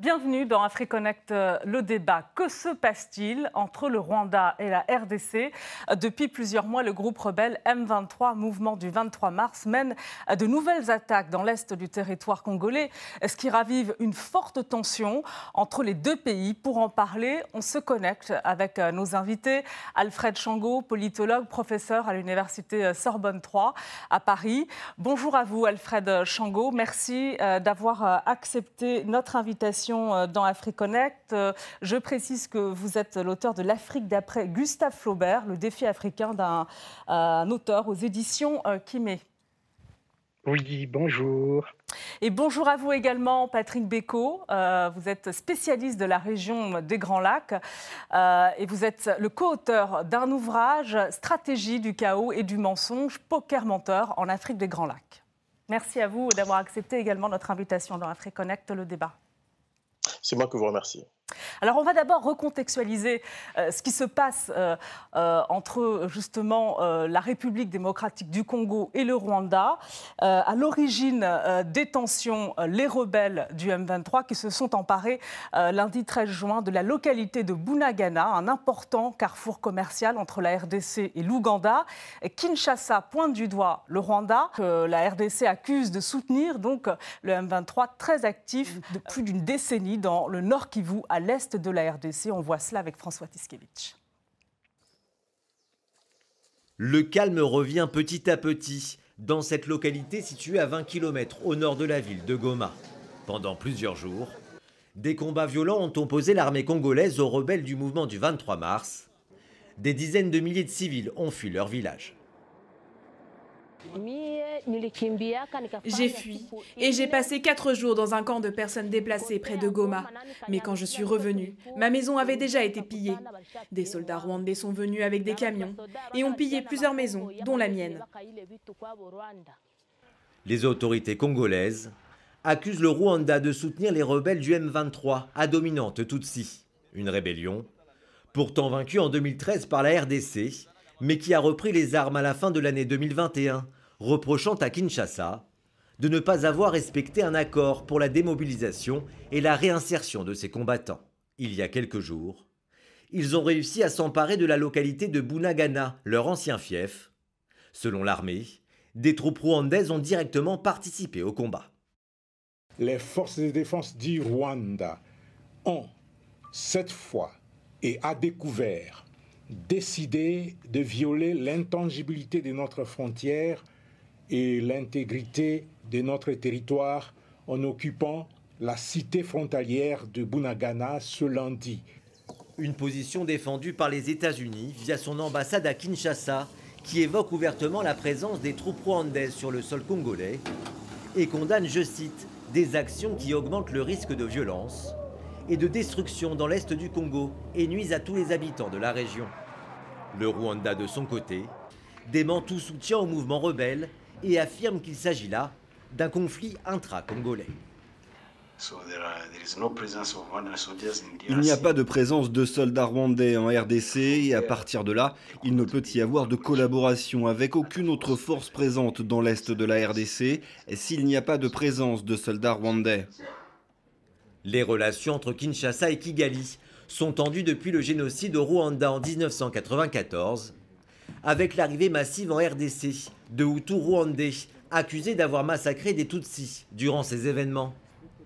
Bienvenue dans AfriConnect, euh, le débat. Que se passe-t-il entre le Rwanda et la RDC Depuis plusieurs mois, le groupe rebelle M23, mouvement du 23 mars, mène de nouvelles attaques dans l'est du territoire congolais, ce qui ravive une forte tension entre les deux pays. Pour en parler, on se connecte avec euh, nos invités. Alfred Chango, politologue, professeur à l'université euh, Sorbonne 3 à Paris. Bonjour à vous, Alfred Chango. Merci d'avoir accepté notre invitation euh, dans AfriConnect. Euh, je précise que vous êtes l'auteur de L'Afrique d'après Gustave Flaubert, le défi africain d'un auteur aux éditions euh, Kimé. Oui, bonjour. Et bonjour à vous également, Patrick Bécaud. vous êtes spécialiste de la région des Grands Lacs et vous êtes le co-auteur d'un ouvrage, Stratégie du chaos et du mensonge, poker menteur en Afrique des Grands Lacs. Merci à vous d'avoir accepté également notre invitation dans AfriConnect, le débat. C'est moi que vous remercie. Alors on va d'abord recontextualiser euh, ce qui se passe euh, euh, entre justement la République démocratique du Congo et le Rwanda. à l'origine des tensions, les rebelles du M23 qui se sont emparés lundi 13 juin de la localité de Bunagana, un important carrefour commercial entre la RDC et l'Ouganda. Kinshasa pointe du doigt le Rwanda, que la RDC accuse de soutenir donc le M23 très actif de plus d'une décennie dans le Nord Kivu à l'est de la RDC. On voit cela avec François Tiskevich. Le calme revient petit à petit dans cette localité située à 20 km au nord de la ville de Goma. Pendant plusieurs jours, des combats violents ont opposé l'armée congolaise aux rebelles du mouvement du 23 mars. Des dizaines de milliers de civils ont fui leur village. J'ai fui et j'ai passé quatre jours dans un camp de personnes déplacées près de Goma. Mais quand je suis revenue, ma maison avait déjà été pillée. Des soldats rwandais sont venus avec des camions et ont pillé plusieurs maisons, dont la mienne. Les autorités congolaises accusent le Rwanda de soutenir les rebelles du M23 à dominante Tutsi, une rébellion pourtant vaincue en 2013 par la RDC, mais qui a repris les armes à la fin de l'année 2021 reprochant à Kinshasa de ne pas avoir respecté un accord pour la démobilisation et la réinsertion de ses combattants. Il y a quelques jours, ils ont réussi à s'emparer de la localité de Bunagana, leur ancien fief. Selon l'armée, des troupes rwandaises ont directement participé au combat. Les forces de défense du Rwanda ont, cette fois et à découvert, décidé de violer l'intangibilité de notre frontière et l'intégrité de notre territoire en occupant la cité frontalière de Bunagana ce lundi. Une position défendue par les États-Unis via son ambassade à Kinshasa, qui évoque ouvertement la présence des troupes rwandaises sur le sol congolais et condamne, je cite, des actions qui augmentent le risque de violence et de destruction dans l'est du Congo et nuisent à tous les habitants de la région. Le Rwanda, de son côté, dément tout soutien au mouvement rebelle et affirme qu'il s'agit là d'un conflit intra-congolais. Il n'y a pas de présence de soldats rwandais en RDC et à partir de là, il ne peut y avoir de collaboration avec aucune autre force présente dans l'est de la RDC s'il n'y a pas de présence de soldats rwandais. Les relations entre Kinshasa et Kigali sont tendues depuis le génocide au Rwanda en 1994 avec l'arrivée massive en RDC de Hutus rwandais accusés d'avoir massacré des Tutsis durant ces événements.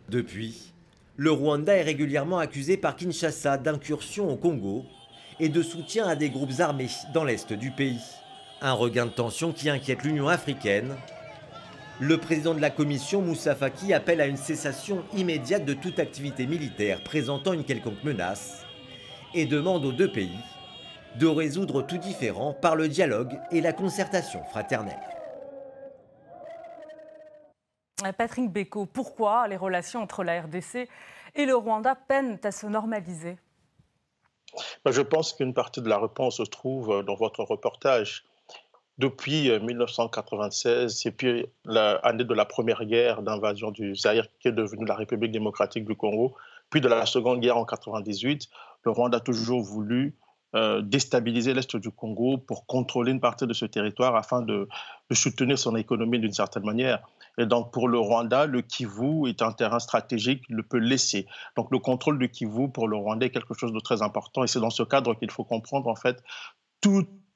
Depuis, le Rwanda est régulièrement accusé par Kinshasa d'incursion au Congo et de soutien à des groupes armés dans l'est du pays. Un regain de tension qui inquiète l'Union africaine. Le président de la commission, Moussa Faki, appelle à une cessation immédiate de toute activité militaire présentant une quelconque menace et demande aux deux pays de résoudre tout différent par le dialogue et la concertation fraternelle. Patrick Beko, pourquoi les relations entre la RDC et le Rwanda peinent à se normaliser? Je pense qu'une partie de la réponse se trouve dans votre reportage. Depuis 1996, et puis l'année de la première guerre d'invasion du Zaïre, qui est devenue la République démocratique du Congo, puis de la seconde guerre en 1998, le Rwanda a toujours voulu euh, déstabiliser l'Est du Congo pour contrôler une partie de ce territoire afin de, soutenir son économie d'une certaine manière. Et donc pour le Rwanda, le Kivu est un terrain stratégique, il le peut laisser. Donc le contrôle du Kivu pour le Rwanda est quelque chose de très important et c'est dans ce cadre qu'il faut comprendre en fait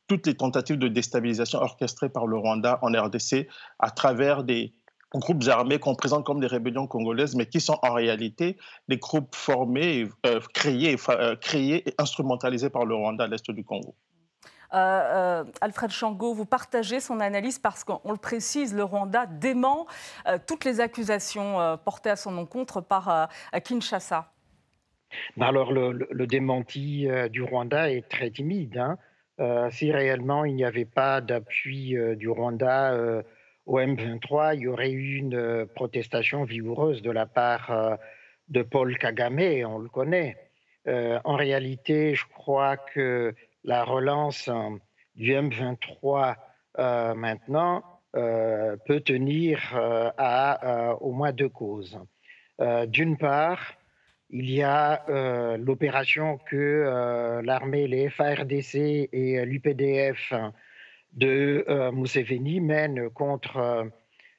toutes les tentatives de déstabilisation orchestrées par le Rwanda en RDC à travers des, groupes armés qu'on présente comme des rébellions congolaises, mais qui sont en réalité des groupes formés, euh, créés, euh, créés et instrumentalisés par le Rwanda à l'est du Congo. Euh, Alfred Chango, vous partagez son analyse parce qu'on le précise, le Rwanda dément toutes les accusations portées à son encontre par Kinshasa. Alors le, démenti du Rwanda est très timide. Hein. Si réellement il n'y avait pas d'appui du Rwanda au M23, il y aurait eu une euh, protestation vigoureuse de la part euh, de Paul Kagame, on le connaît. Euh, en réalité, je crois que la relance du M23 maintenant peut tenir à au moins deux causes. D'une part, il y a l'opération que l'armée, les FARDC et l'UPDF de euh, Museveni mène contre euh,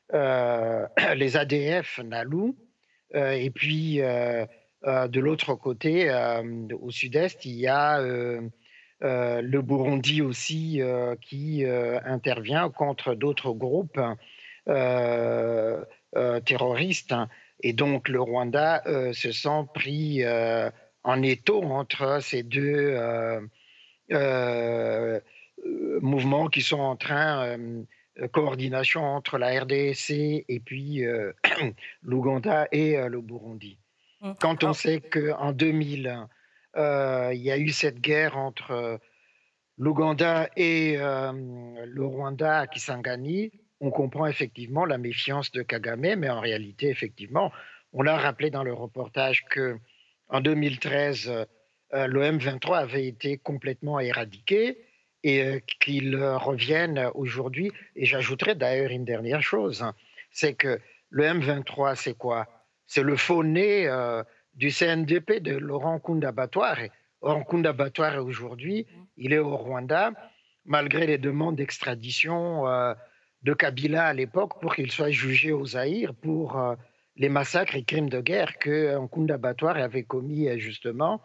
euh, les ADF Nalou. et puis, de l'autre côté, au sud-est, il y a le Burundi aussi qui intervient contre d'autres groupes terroristes. Et donc le Rwanda se sent pris en étau entre ces deux euh, mouvements qui sont en train, euh, euh, coordination entre la RDC et puis l'Ouganda et le Burundi. Mmh. Quand on sait qu'en 2000, il y a eu cette guerre entre l'Ouganda et le Rwanda à Kisangani, on comprend effectivement la méfiance de Kagame, mais en réalité, effectivement, on a rappelé dans le reportage que en 2013, le M23 avait été complètement éradiqué et euh, qu'ils reviennent aujourd'hui. Et j'ajouterais d'ailleurs une dernière chose, hein. c'est que le M23, c'est quoi? C'est le faux nez euh, du CNDP de Laurent Kunda Laurent Kunda aujourd'hui, il est au Rwanda, malgré les demandes d'extradition euh, de Kabila à l'époque pour qu'il soit jugé au Zaïre pour les massacres et crimes de guerre que Nkunda avait commis justement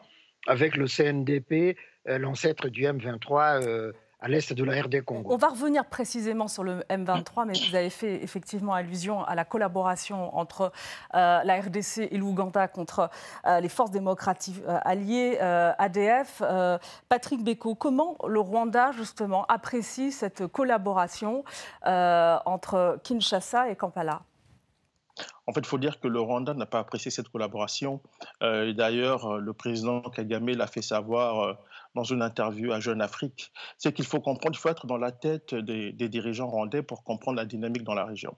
avec le CNDP, euh, l'ancêtre du M23 euh, à l'est de la RD Congo. On va revenir précisément sur le M23, mais vous avez fait effectivement allusion à la collaboration entre euh, la RDC et l'Ouganda contre les forces démocratiques alliées, ADF. Patrick Beko, comment le Rwanda justement apprécie cette collaboration entre Kinshasa et Kampala? En fait, il faut dire que le Rwanda n'a pas apprécié cette collaboration. Euh, d'ailleurs, euh, le président Kagame l'a fait savoir euh, dans une interview à Jeune Afrique. C'est qu'il faut comprendre, il faut être dans la tête des, dirigeants rwandais pour comprendre la dynamique dans la région.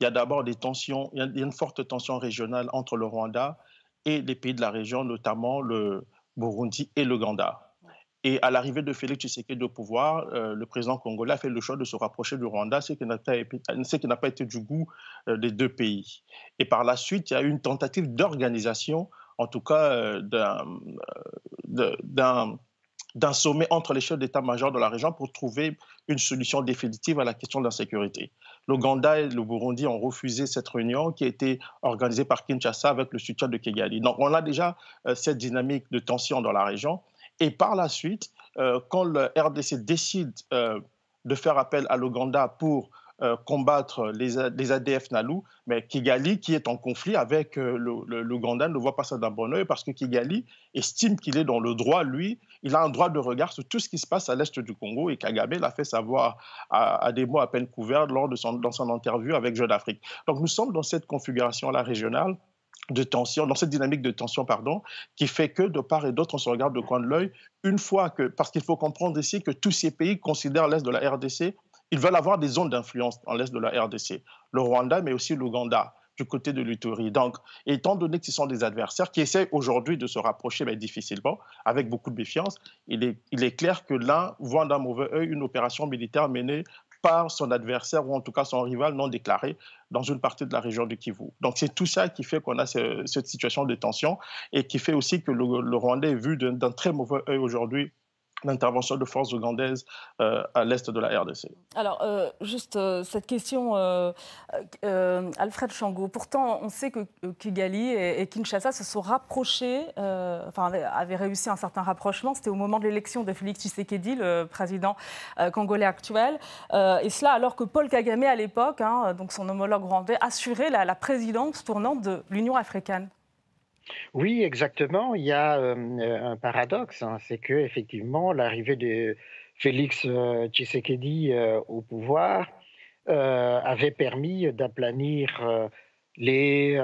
Il y a d'abord des tensions, il y a une forte tension régionale entre le Rwanda et les pays de la région, notamment le Burundi et l'Ouganda. Et à l'arrivée de Félix Tshisekedi au pouvoir, euh, le président congolais a fait le choix de se rapprocher du Rwanda, ce qui n'a pas, été du goût euh, des deux pays. Et par la suite, il y a eu une tentative d'organisation, en tout cas euh, d'un sommet entre les chefs d'état-major de la région pour trouver une solution définitive à la question de l'insécurité. L'Ouganda et le Burundi ont refusé cette réunion qui a été organisée par Kinshasa avec le soutien de Kigali. Donc on a déjà cette dynamique de tension dans la région. Et par la suite, euh, quand le RDC décide euh, de faire appel à l'Ouganda pour euh, combattre les, ADF Nalu, mais Kigali, qui est en conflit avec l'Ouganda, ne voit pas ça d'un bon oeil parce que Kigali estime qu'il est dans le droit, lui, il a un droit de regard sur tout ce qui se passe à l'est du Congo et Kagame l'a fait savoir à, des mots à peine couverts lors de son, dans son interview avec Jeune Afrique. Donc nous sommes dans cette configuration-là régionale de tension, dans cette dynamique de tension, pardon, qui fait que de part et d'autre, on se regarde de coin de l'œil, une fois que, parce qu'il faut comprendre ici que tous ces pays considèrent l'Est de la RDC, ils veulent avoir des zones d'influence dans l'Est de la RDC, le Rwanda, mais aussi l'Ouganda, du côté de l'Uturi. Donc, étant donné ce sont des adversaires qui essaient aujourd'hui de se rapprocher, mais difficilement, avec beaucoup de méfiance, il est, clair que l'un voit d'un mauvais œil une opération militaire menée par son adversaire ou en tout cas son rival non déclaré dans une partie de la région du Kivu. Donc c'est tout ça qui fait qu'on a cette situation de tension et qui fait aussi que le, Rwandais est vu d'un très mauvais œil aujourd'hui l'intervention de forces ougandaises euh, à l'est de la RDC. Alors, euh, juste euh, cette question, Alfred Chango. Pourtant, on sait que Kigali et, Kinshasa se sont rapprochés, enfin, avaient réussi un certain rapprochement. C'était au moment de l'élection de Félix Tshisekedi, le président congolais actuel. et cela alors que Paul Kagame, à l'époque, hein, donc son homologue rwandais, assurait la présidence tournante de l'Union africaine. Oui, exactement. Il y a un paradoxe, hein, c'est que effectivement l'arrivée de Félix Tshisekedi au pouvoir avait permis d'aplanir les,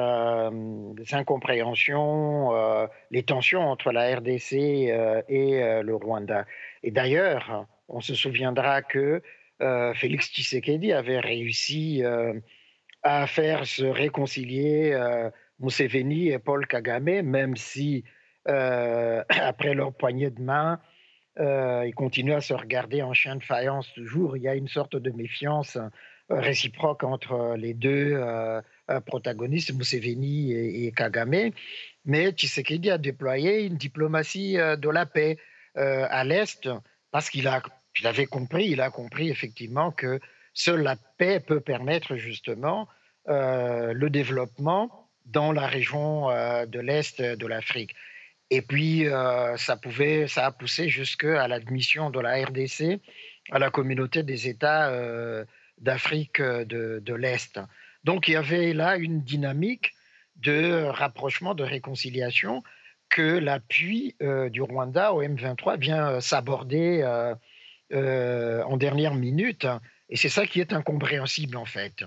incompréhensions, les tensions entre la RDC et le Rwanda. Et d'ailleurs, on se souviendra que Félix Tshisekedi avait réussi à faire se réconcilier Museveni et Paul Kagame, même si euh, après leur poignée de main, euh, ils continuent à se regarder en chien de faïence toujours. Il y a une sorte de méfiance euh, réciproque entre les deux protagonistes, Museveni et, Kagame. Mais Tshisekedi a déployé une diplomatie de la paix à l'Est parce qu'il a, il avait compris, il a compris effectivement que seule la paix peut permettre justement le développement dans la région euh, de l'Est de l'Afrique. Et puis, euh, ça, pouvait, ça a poussé jusqu'à l'admission de la RDC à la communauté des États euh, d'Afrique de, de l'Est. Donc, il y avait là une dynamique de rapprochement, de réconciliation que l'appui du Rwanda au M23 vient s'aborder en dernière minute. Et c'est ça qui est incompréhensible, en fait.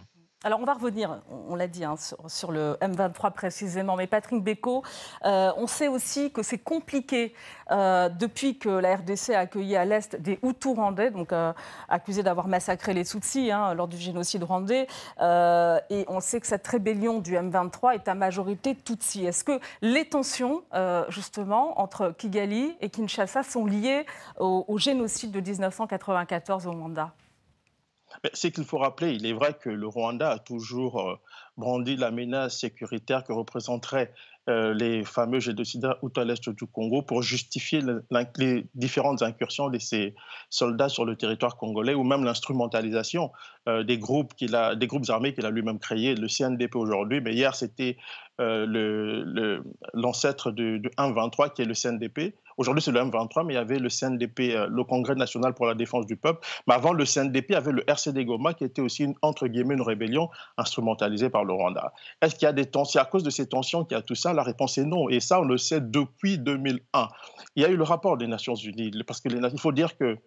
Alors on va revenir, on l'a dit, hein, sur, le M23 précisément, mais Patrick Beco, euh, on sait aussi que c'est compliqué euh, depuis que la RDC a accueilli à l'Est des Hutus rwandais, donc euh, accusés d'avoir massacré les Tutsis hein, lors du génocide rwandais, et on sait que cette rébellion du M23 est à majorité Tutsi. Est-ce que les tensions, justement, entre Kigali et Kinshasa sont liées au, au génocide de 1994 au Rwanda? C'est qu'il faut rappeler, il est vrai que le Rwanda a toujours euh, brandi la menace sécuritaire que représenterait euh, les fameux génocides tout à l'est du Congo pour justifier les différentes incursions de ces soldats sur le territoire congolais ou même l'instrumentalisation euh, des, groupes des groupes armés qu'il a lui-même créés, le CNDP aujourd'hui, mais hier c'était l'ancêtre du, du 1-23 qui est le CNDP. Aujourd'hui, c'est le M23, mais il y avait le CNDP, euh, le Congrès national pour la défense du peuple. Mais avant le CNDP, il y avait le RCD Goma, qui était aussi, une, entre guillemets, une rébellion instrumentalisée par le Rwanda. Est-ce qu'il y a des tensions? À cause de ces tensions qu'il y a tout ça? La réponse est non. Et ça, on le sait depuis 2001. Il y a eu le rapport des Nations Unies, parce qu'il faut dire que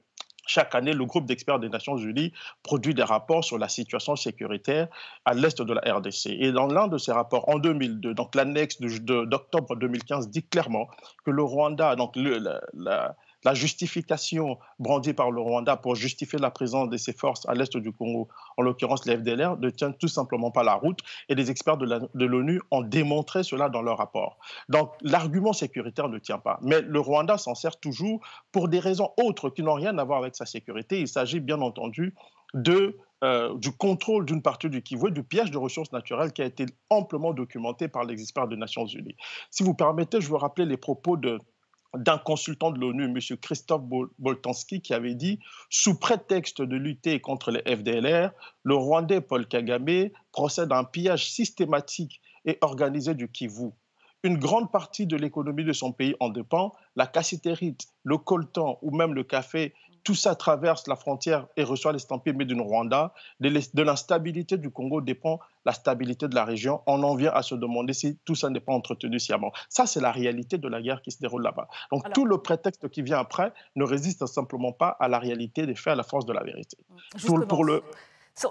chaque année, le groupe d'experts des Nations Unies produit des rapports sur la situation sécuritaire à l'est de la RDC. Et dans l'un de ces rapports, en 2002, donc l'annexe d'octobre 2015 dit clairement que le Rwanda, donc la la justification brandie par le Rwanda pour justifier la présence de ses forces à l'est du Congo, en l'occurrence les FDLR, ne tient tout simplement pas la route et les experts de l'ONU ont démontré cela dans leur rapport. Donc l'argument sécuritaire ne tient pas. Mais le Rwanda s'en sert toujours pour des raisons autres qui n'ont rien à voir avec sa sécurité. Il s'agit bien entendu de euh, du contrôle d'une partie du Kivu, du piège de ressources naturelles qui a été amplement documenté par les experts des Nations Unies. Si vous permettez, je veux rappeler les propos de d'un consultant de l'ONU, M. Christophe Boltanski, qui avait dit Sous prétexte de lutter contre les FDLR, le Rwandais Paul Kagame procède à un pillage systématique et organisé du Kivu. Une grande partie de l'économie de son pays en dépend. La cassitérite, le coltan ou même le café tout ça traverse la frontière et reçoit l'estampille mais du Rwanda. De l'instabilité du Congo dépend la stabilité de la région. On en vient à se demander si tout ça n'est pas entretenu sciemment. Ça, c'est la réalité de la guerre qui se déroule là-bas. Donc tout le prétexte qui vient après ne résiste simplement pas à la réalité des faits, à la force de la vérité. pour le...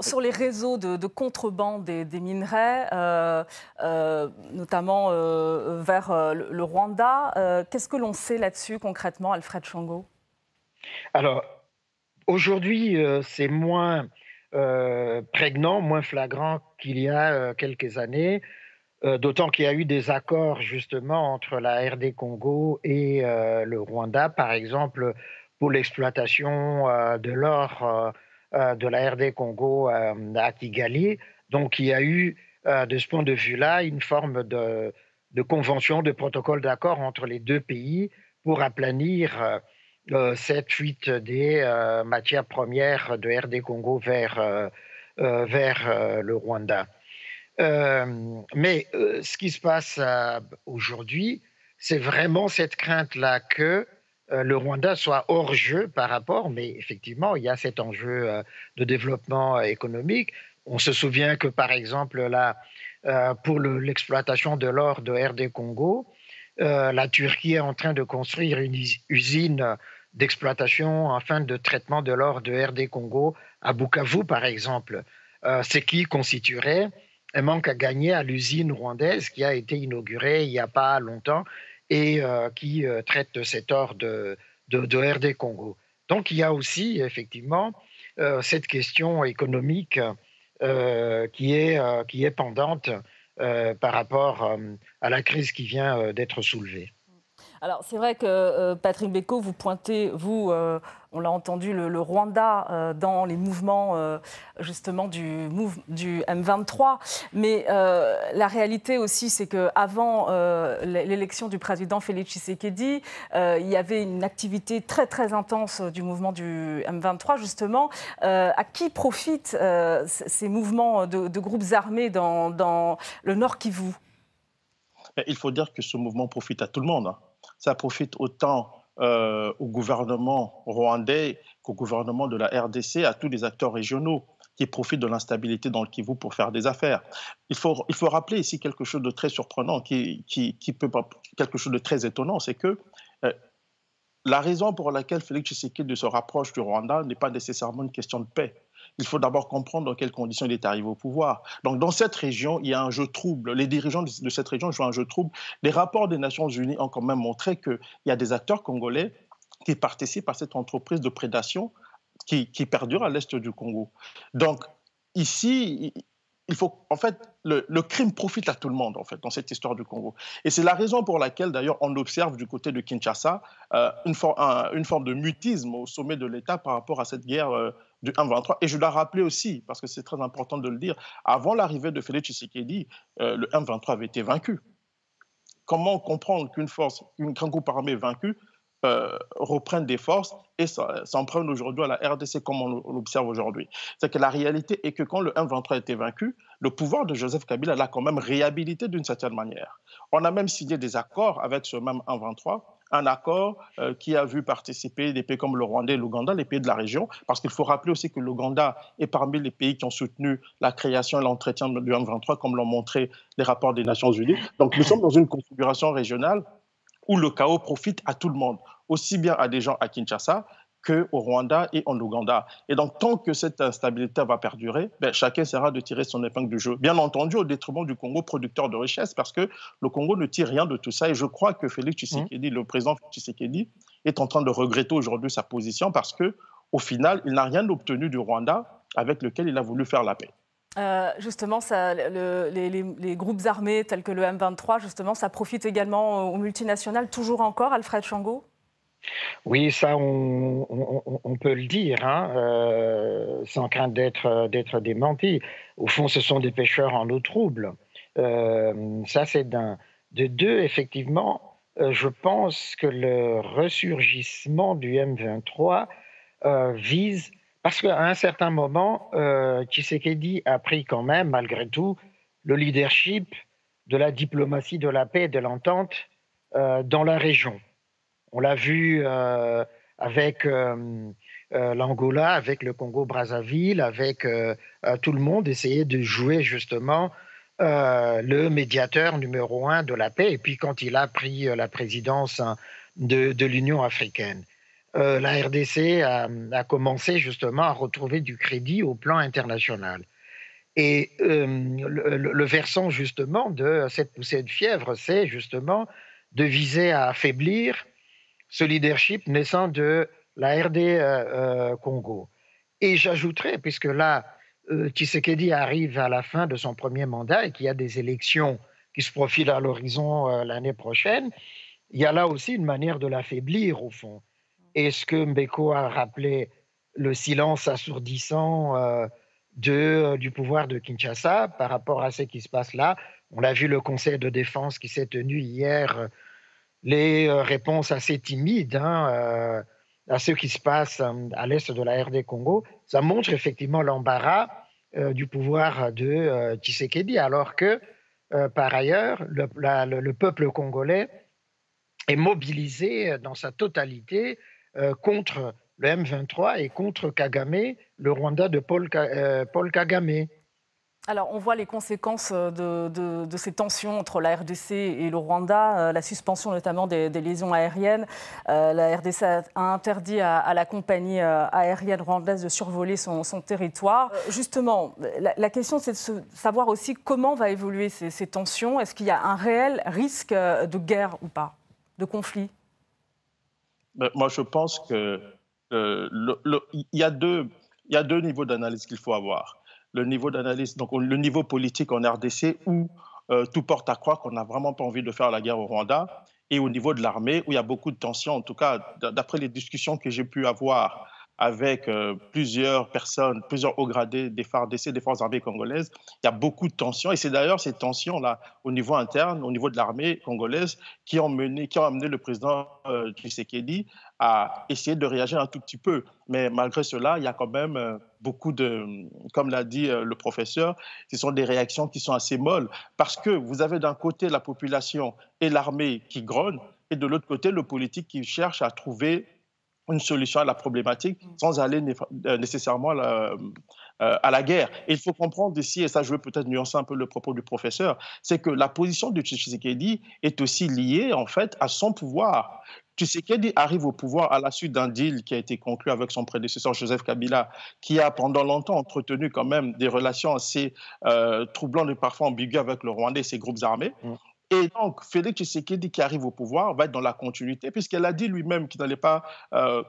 Sur, les réseaux de, contrebande des, minerais, euh, euh, notamment euh, vers le, Rwanda, qu'est-ce que l'on sait là-dessus concrètement, Alfred Chango alors, aujourd'hui, euh, c'est moins euh, prégnant, moins flagrant qu'il y a euh, quelques années, d'autant qu'il y a eu des accords justement entre la RD Congo et le Rwanda, par exemple, pour l'exploitation de l'or de la RD Congo à Kigali. Donc, il y a eu, de ce point de vue-là, une forme de, de convention, de protocole d'accord entre les deux pays pour aplanir cette fuite des matières premières de RD Congo vers, vers le Rwanda. mais ce qui se passe aujourd'hui, c'est vraiment cette crainte-là que le Rwanda soit hors jeu par rapport, mais effectivement, il y a cet enjeu de développement économique. On se souvient que, par exemple, là, pour l'exploitation de l'or de RD Congo, la Turquie est en train de construire une usine d'exploitation enfin de traitement de l'or de RD Congo à Bukavu, par exemple, ce qui constituerait un manque à gagner à l'usine rwandaise qui a été inaugurée il n'y a pas longtemps et euh, qui euh, traite cet or de, de, RD Congo. Donc il y a aussi effectivement euh, cette question économique qui, est, qui est pendante par rapport à la crise qui vient d'être soulevée. Alors c'est vrai que euh, Patrick Beko, vous pointez, vous, euh, on l'a entendu, le, Rwanda euh, dans les mouvements justement du, du, M23, mais la réalité aussi, c'est qu'avant l'élection du président Félix Tshisekedi, il y avait une activité très très intense du mouvement du M23 justement. à qui profitent ces mouvements de, groupes armés dans, dans le Nord Kivu? Il faut dire que ce mouvement profite à tout le monde. Hein ça profite autant euh, au gouvernement rwandais qu'au gouvernement de la RDC, à tous les acteurs régionaux qui profitent de l'instabilité dans le Kivu pour faire des affaires. Il faut, il faut rappeler ici quelque chose de très surprenant, qui, qui, qui peut quelque chose de très étonnant, c'est que euh, la raison pour laquelle Félix Tshisekedi se rapproche du Rwanda n'est pas nécessairement une question de paix il faut d'abord comprendre dans quelles conditions il est arrivé au pouvoir. Donc, dans cette région, il y a un jeu trouble. Les dirigeants de cette région jouent un jeu trouble. Les rapports des Nations Unies ont quand même montré qu'il y a des acteurs congolais qui participent à cette entreprise de prédation qui, perdure à l'est du Congo. Donc, ici, il faut, en fait, le, crime profite à tout le monde, en fait, dans cette histoire du Congo. Et c'est la raison pour laquelle, d'ailleurs, on observe du côté de Kinshasa euh, une, une, forme de mutisme au sommet de l'État par rapport à cette guerre euh, du 1-23. Et je dois rappeler aussi, parce que c'est très important de le dire, avant l'arrivée de Félix Tshisekedi, euh, le 1-23 avait été vaincu. Comment comprendre qu'une force, une grande groupe armé vaincu euh, reprenne des forces et s'en prenne aujourd'hui à la RDC comme on l'observe aujourd'hui? C'est que la réalité est que quand le 1-23 a été vaincu, le pouvoir de Joseph Kabila l'a quand même réhabilité d'une certaine manière. On a même signé des accords avec ce même 1-23 un accord euh, qui a vu participer des pays comme le Rwanda et l'Ouganda, les pays de la région, parce qu'il faut rappeler aussi que l'Ouganda est parmi les pays qui ont soutenu la création et l'entretien du M23, comme l'ont montré les rapports des Nations Unies. Donc nous sommes dans une configuration régionale où le chaos profite à tout le monde, aussi bien à des gens à Kinshasa qu'au Rwanda et en Ouganda. Et donc, tant que cette instabilité va perdurer, ben, chacun essaiera de tirer son épingle du jeu. Bien entendu, au détriment du Congo producteur de richesse, parce que le Congo ne tire rien de tout ça. Et je crois que Félix Tshisekedi, mmh. le président Tshisekedi, est en train de regretter aujourd'hui sa position parce que, au final, il n'a rien obtenu du Rwanda avec lequel il a voulu faire la paix. Euh, justement, ça, les, groupes armés tels que le M23, justement, ça profite également aux multinationales, toujours encore, Alfred Chango? Oui, ça, on, peut le dire, hein, euh, sans crainte d'être démenti. Au fond, ce sont des pêcheurs en eau trouble. Euh, ça, c'est d'un. De deux, effectivement, euh, je pense que le ressurgissement du M23 vise. Parce qu'à un certain moment, Tshisekedi a pris quand même, malgré tout, le leadership de la diplomatie de la paix et de l'entente dans la région. On l'a vu euh, avec euh, euh, l'Angola, avec le Congo-Brazzaville, avec tout le monde essayer de jouer justement le médiateur numéro un de la paix. Et puis quand il a pris la présidence hein, de, l'Union africaine, la RDC a, commencé justement à retrouver du crédit au plan international. Et le, versant justement de cette poussée de fièvre, c'est justement de viser à affaiblir ce leadership naissant de la RD euh, euh, Congo. Et j'ajouterais, puisque là, euh, Tshisekedi arrive à la fin de son premier mandat et qu'il y a des élections qui se profilent à l'horizon l'année prochaine, il y a là aussi une manière de l'affaiblir au fond. Et ce que Mbeko a rappelé, le silence assourdissant du pouvoir de Kinshasa par rapport à ce qui se passe là? On a vu le Conseil de défense qui s'est tenu hier les euh, réponses assez timides hein, euh, à ce qui se passe à l'est de la RD Congo, ça montre effectivement l'embarras du pouvoir de Tshisekedi, alors que par ailleurs, le, le, peuple congolais est mobilisé dans sa totalité contre le M23 et contre Kagame, le Rwanda de Paul Kagame. Alors, on voit les conséquences euh, de, ces tensions entre la RDC et le Rwanda, euh, la suspension notamment des, liaisons aériennes. Euh, la RDC a interdit à, la compagnie aérienne rwandaise de survoler son, territoire. justement, la, question, c'est de savoir aussi comment va évoluer ces, tensions. Est-ce qu'il y a un réel risque de guerre ou pas, de conflit? Ben, Moi, je pense qu'il y a deux niveaux d'analyse qu'il faut avoir le niveau d'analyse, donc le niveau politique en RDC où euh, tout porte à croire qu'on n'a vraiment pas envie de faire la guerre au Rwanda, et au niveau de l'armée où il y a beaucoup de tensions, en tout cas d'après les discussions que j'ai pu avoir avec euh, plusieurs personnes, plusieurs hauts gradés des FARDC, des forces armées congolaises, il y a beaucoup de tensions. Et c'est d'ailleurs ces tensions-là, au niveau interne, au niveau de l'armée congolaise, qui ont, mené, qui ont amené le président euh, Tshisekedi à essayer de réagir un tout petit peu. Mais malgré cela, il y a quand même euh, beaucoup de, comme l'a dit le professeur, ce sont des réactions qui sont assez molles, parce que vous avez d'un côté la population et l'armée qui grognent, et de l'autre côté le politique qui cherche à trouver une solution à la problématique mm. sans aller euh, nécessairement euh, à la, guerre. Et il faut comprendre ici, et ça je veux peut-être nuancer un peu le propos du professeur, c'est que la position de Tshisekedi est aussi liée en fait à son pouvoir. Tshisekedi arrive au pouvoir à la suite d'un deal qui a été conclu avec son prédécesseur Joseph Kabila, qui a pendant longtemps entretenu quand même des relations assez euh, troublantes et parfois ambiguës avec le Rwanda et ses groupes armés. Mm. Et donc, Félix Tshisekedi qui arrive au pouvoir va être dans la continuité, puisqu'elle a dit lui-même qu'il n'allait pas, euh,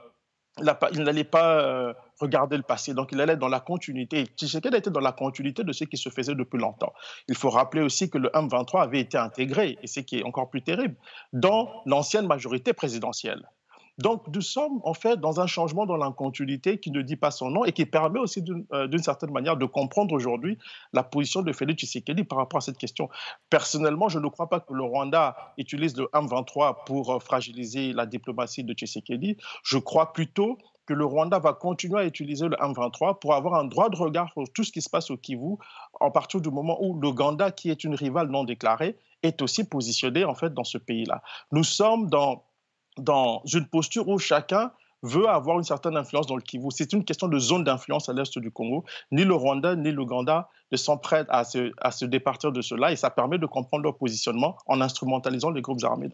il n'allait pas euh, regarder le passé. Donc, il allait dans la continuité. Tshisekedi était dans la continuité de ce qui se faisait depuis longtemps. Il faut rappeler aussi que le M23 avait été intégré, et ce qui est encore plus terrible, dans l'ancienne majorité présidentielle. Donc, nous sommes en fait dans un changement dans la continuité qui ne dit pas son nom et qui permet aussi euh, d'une certaine manière de comprendre aujourd'hui la position de Félix Tshisekedi par rapport à cette question. Personnellement, je ne crois pas que le Rwanda utilise le M23 pour euh, fragiliser la diplomatie de Tshisekedi. Je crois plutôt que le Rwanda va continuer à utiliser le M23 pour avoir un droit de regard sur tout ce qui se passe au Kivu, en partir du moment où l'Ouganda, qui est une rivale non déclarée, est aussi positionné en fait dans ce pays-là. Nous sommes dans dans une posture où chacun veut avoir une certaine influence dans le Kivu. C'est une question de zone d'influence à l'est du Congo. Ni le Rwanda ni l'Ouganda ne sont prêts à se, à se départir de cela et ça permet de comprendre leur positionnement en instrumentalisant les groupes armés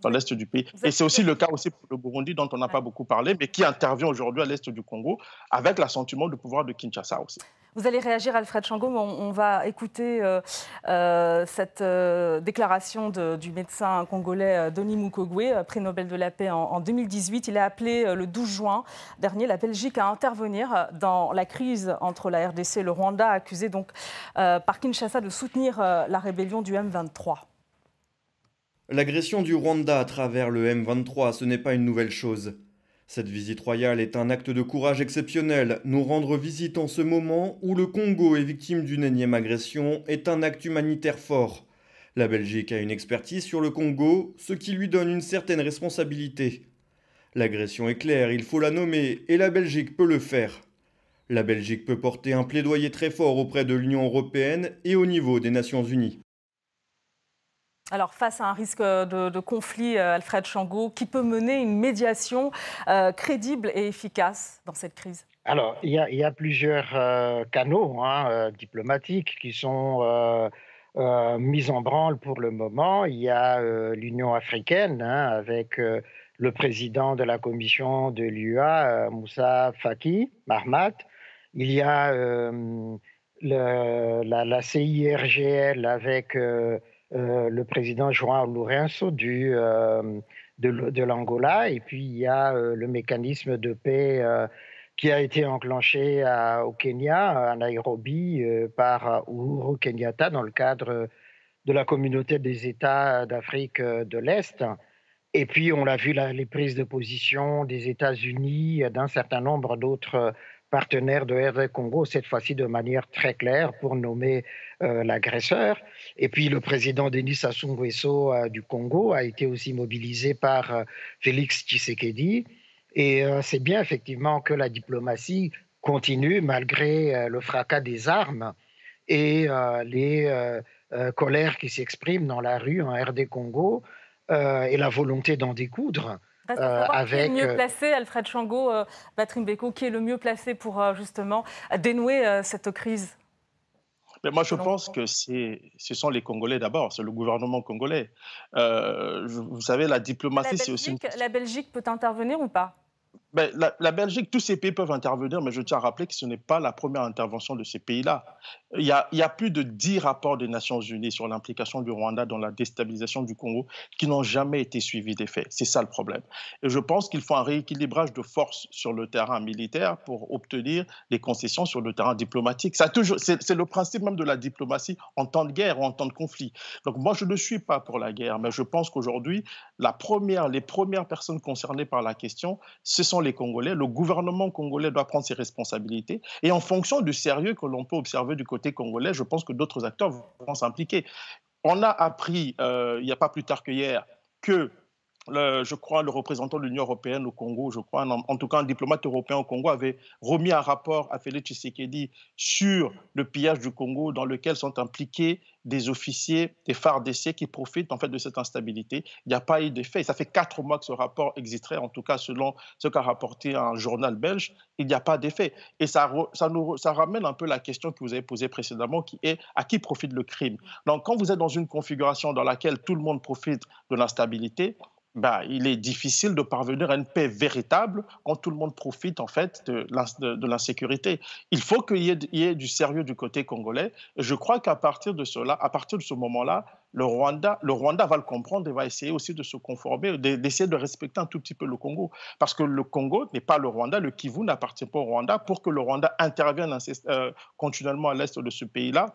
dans l'est du pays. Et c'est aussi le cas aussi pour le Burundi dont on n'a pas beaucoup parlé, mais qui intervient aujourd'hui à l'est du Congo avec l'assentiment du pouvoir de Kinshasa aussi. Vous allez réagir, Alfred Changom. On, va écouter euh, euh, cette euh, déclaration du médecin congolais Denis Mukwege, prix Nobel de la paix en, 2018. Il a appelé le 12 juin dernier la Belgique à intervenir dans la crise entre la RDC et le Rwanda, accusé donc par Kinshasa de soutenir la rébellion du M23. L'agression du Rwanda à travers le M23, ce n'est pas une nouvelle chose. Cette visite royale est un acte de courage exceptionnel. Nous rendre visite en ce moment où le Congo est victime d'une énième agression est un acte humanitaire fort. La Belgique a une expertise sur le Congo, ce qui lui donne une certaine responsabilité. L'agression est claire, il faut la nommer, et la Belgique peut le faire. La Belgique peut porter un plaidoyer très fort auprès de l'Union européenne et au niveau des Nations unies. Alors, face à un risque de, conflit, euh, Alfred Changot, qui peut mener une médiation euh, crédible et efficace dans cette crise? Alors, il y a, plusieurs euh, canaux hein, diplomatiques qui sont mis en branle pour le moment. Il y a l'Union africaine hein, avec le président de la commission de l'UA, Moussa Faki Mahmat. Il y a la, CIRGL avec le président João Lourenço du, euh, de, l'Angola. Et puis, il y a euh, le mécanisme de paix qui a été enclenché au Kenya, à Nairobi, par Uhuru Kenyatta dans le cadre de la communauté des États d'Afrique de l'Est. Et puis, on a vu les prises de position des États-Unis, d'un certain nombre d'autres partenaire de RD Congo, cette fois-ci de manière très claire pour nommer euh, l'agresseur. Et puis le président Denis Sassou Nguesso euh, du Congo a été aussi mobilisé par euh, Félix Tshisekedi. Et c'est bien effectivement que la diplomatie continue malgré le fracas des armes et les colères qui s'expriment dans la rue en RD Congo et la volonté d'en découdre. Avec... Qui est le mieux placé, Alfred Chango, Patrick Beko, qui est le mieux placé pour justement dénouer cette crise? Mais moi, je pense que ce sont les Congolais d'abord, c'est le gouvernement congolais. Euh, vous savez, la diplomatie, c'est aussi. La Belgique peut intervenir ou pas? Ben, la, Belgique, tous ces pays peuvent intervenir, mais je tiens à rappeler que ce n'est pas la première intervention de ces pays-là. Il y, a, plus de dix rapports des Nations Unies sur l'implication du Rwanda dans la déstabilisation du Congo qui n'ont jamais été suivis des faits. C'est ça le problème. Et je pense qu'il faut un rééquilibrage de forces sur le terrain militaire pour obtenir des concessions sur le terrain diplomatique. C'est le principe même de la diplomatie en temps de guerre ou en temps de conflit. Donc moi, je ne suis pas pour la guerre, mais je pense qu'aujourd'hui, la première, les premières personnes concernées par la question, ce sont les Congolais. Le gouvernement congolais doit prendre ses responsabilités. Et en fonction du sérieux que l'on peut observer du côté congolais, je pense que d'autres acteurs vont s'impliquer. On a appris, euh, il n'y a pas plus tard que hier, que je crois, le représentant de l'Union européenne au Congo, je crois, en, tout cas un diplomate européen au Congo, avait remis un rapport à Félix Tshisekedi sur le pillage du Congo dans lequel sont impliqués des officiers, des phares d'essai qui profitent en fait de cette instabilité. Il n'y a pas eu d'effet. Ça fait quatre mois que ce rapport existerait, en tout cas selon ce qu'a rapporté un journal belge. Il n'y a pas d'effet. Et ça, ça, nous, ça ramène un peu la question que vous avez posée précédemment, qui est à qui profite le crime? Donc quand vous êtes dans une configuration dans laquelle tout le monde profite de l'instabilité, bah, il est difficile de parvenir à une paix véritable quand tout le monde profite en fait de, l'insécurité. Il faut qu'il y, ait du sérieux du côté congolais. Je crois qu'à partir de cela, à partir de ce moment-là, le Rwanda, le Rwanda va le comprendre et va essayer aussi de se conformer, d'essayer de respecter un tout petit peu le Congo. Parce que le Congo n'est pas le Rwanda, le Kivu n'appartient pas au Rwanda. Pour que le Rwanda intervienne euh, continuellement à l'est de ce pays-là,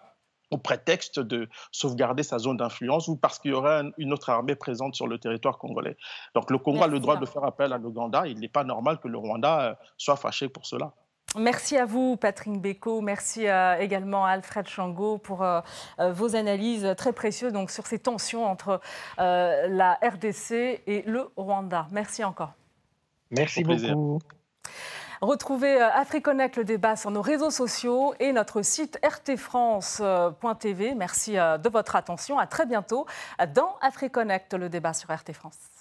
au prétexte de sauvegarder sa zone d'influence ou parce qu'il y aurait une autre armée présente sur le territoire congolais. Donc le Congo a le droit de faire appel à l'Ouganda. Il n'est pas normal que le Rwanda euh, soit fâché pour cela. Merci à vous, Patrick Beko. Merci euh, également à Alfred Chango pour euh, vos analyses très précieuses donc, sur ces tensions entre la RDC et le Rwanda. Merci encore. Merci beaucoup. Retrouvez euh, AfriConnect le débat sur nos réseaux sociaux et notre site rtfrance.tv. Merci euh, de votre attention. À très bientôt dans AfriConnect le débat sur RT France.